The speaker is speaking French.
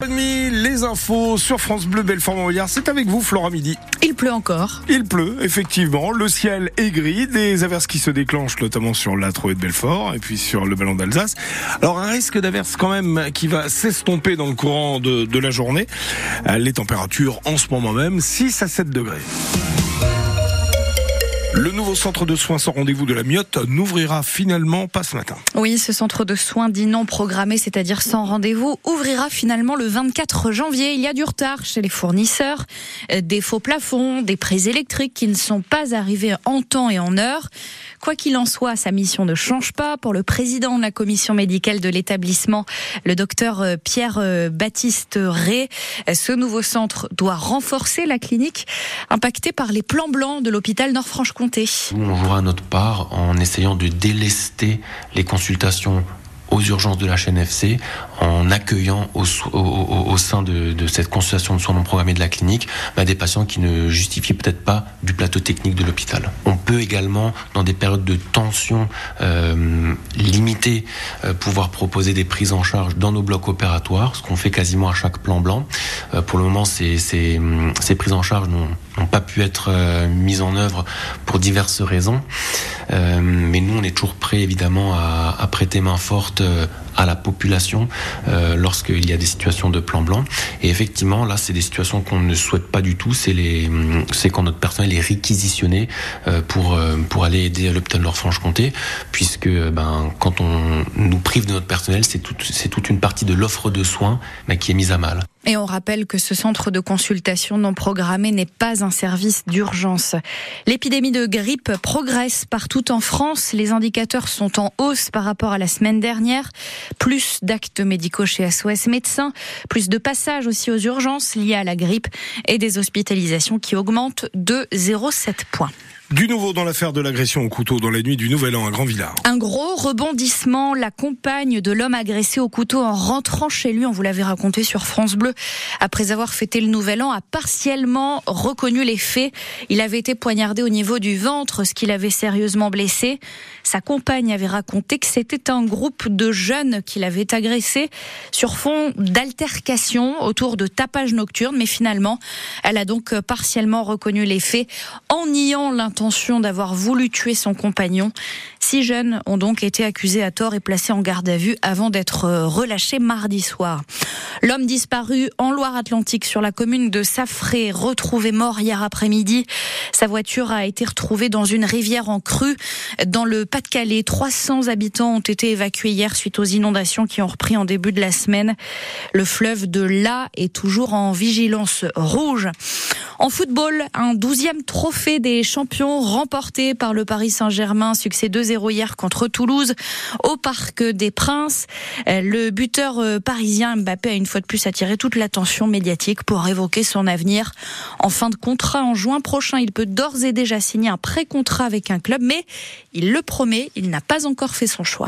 Les infos sur France Bleu Belfort Montbéliard, c'est avec vous Flora Midi. Il pleut encore. Il pleut, effectivement. Le ciel est gris, des averses qui se déclenchent notamment sur la Trouée de Belfort et puis sur le ballon d'Alsace. Alors un risque d'averse quand même qui va s'estomper dans le courant de, de la journée. Les températures en ce moment même 6 à 7 degrés. Le nouveau centre de soins sans rendez-vous de la Miotte n'ouvrira finalement pas ce matin. Oui, ce centre de soins dit non programmé, c'est-à-dire sans rendez-vous, ouvrira finalement le 24 janvier. Il y a du retard chez les fournisseurs, euh, des faux plafonds, des prises électriques qui ne sont pas arrivés en temps et en heure. Quoi qu'il en soit, sa mission ne change pas. Pour le président de la commission médicale de l'établissement, le docteur euh, Pierre euh, Baptiste Ré, ce nouveau centre doit renforcer la clinique impactée par les plans blancs de l'hôpital Nord-Franche-Comté on jouera notre part en essayant de délester les consultations aux urgences de la chaîne FC en accueillant au, sein de, cette consultation de soins non programmés de la clinique bah, des patients qui ne justifient peut-être pas du plateau technique de l'hôpital. On peut également, dans des périodes de tension euh, limitée, euh, pouvoir proposer des prises en charge dans nos blocs opératoires, ce qu'on fait quasiment à chaque plan blanc. Euh, pour le moment, ces, prises en charge n'ont pas pu être mises en œuvre pour diverses raisons. mais nous, on est toujours prêts, évidemment, à prêter main forte euh, à la population euh, lorsqu'il y a des situations de plan blanc. Et effectivement, là, c'est des situations qu'on ne souhaite pas du tout. C'est les, c'est quand notre personnel est réquisitionné euh, pour pour aller aider à l'hôpital Nord-Franche-Comté, puisque ben quand on nous prive de notre personnel, c'est toute c'est toute une partie de l'offre de soins ben, qui est mise à mal. Et on rappelle que ce centre de consultation non programmé n'est pas un service d'urgence. L'épidémie de grippe progresse partout en France. Les indicateurs sont en hausse par rapport à la semaine dernière. Plus d'actes médicaux chez SOS médecins, plus de passages aussi aux urgences liés à la grippe et des hospitalisations qui augmentent de 0,7 points. Du nouveau dans l'affaire de l'agression au couteau dans la nuit du Nouvel An à Grand-Villard. Un gros rebondissement. La compagne de l'homme agressé au couteau en rentrant chez lui, on vous l'avait raconté sur France Bleu, après avoir fêté le Nouvel An, a partiellement reconnu les faits. Il avait été poignardé au niveau du ventre, ce qui l'avait sérieusement blessé. Sa compagne avait raconté que c'était un groupe de jeunes qui l'avaient agressé sur fond d'altercation autour de tapage nocturne, mais finalement, elle a donc partiellement reconnu les faits en niant l'intention d'avoir voulu tuer son compagnon. Six jeunes ont donc été accusés à tort et placés en garde à vue avant d'être euh, relâchés mardi soir. L'homme disparu en Loire-Atlantique sur la commune de Safré, retrouvé mort hier après-midi. Sa voiture a été retrouvée dans une rivière en crue dans le Pas-de-Calais. 300 habitants ont été évacués hier suite aux inondations qui ont repris en début de la semaine. Le fleuve de La est toujours en vigilance rouge. En football, un douzième trophée des champions remporté par le Paris Saint-Germain. Succès 2-0 hier contre Toulouse au Parc des Princes. Le buteur euh, parisien Mbappé a une fois de plus attiré toute l'attention médiatique pour évoquer son avenir. En fin de contrat en juin prochain, il peut d'ores et déjà signer un pré-contrat avec un club, mais il le promet, il n'a pas encore fait son choix.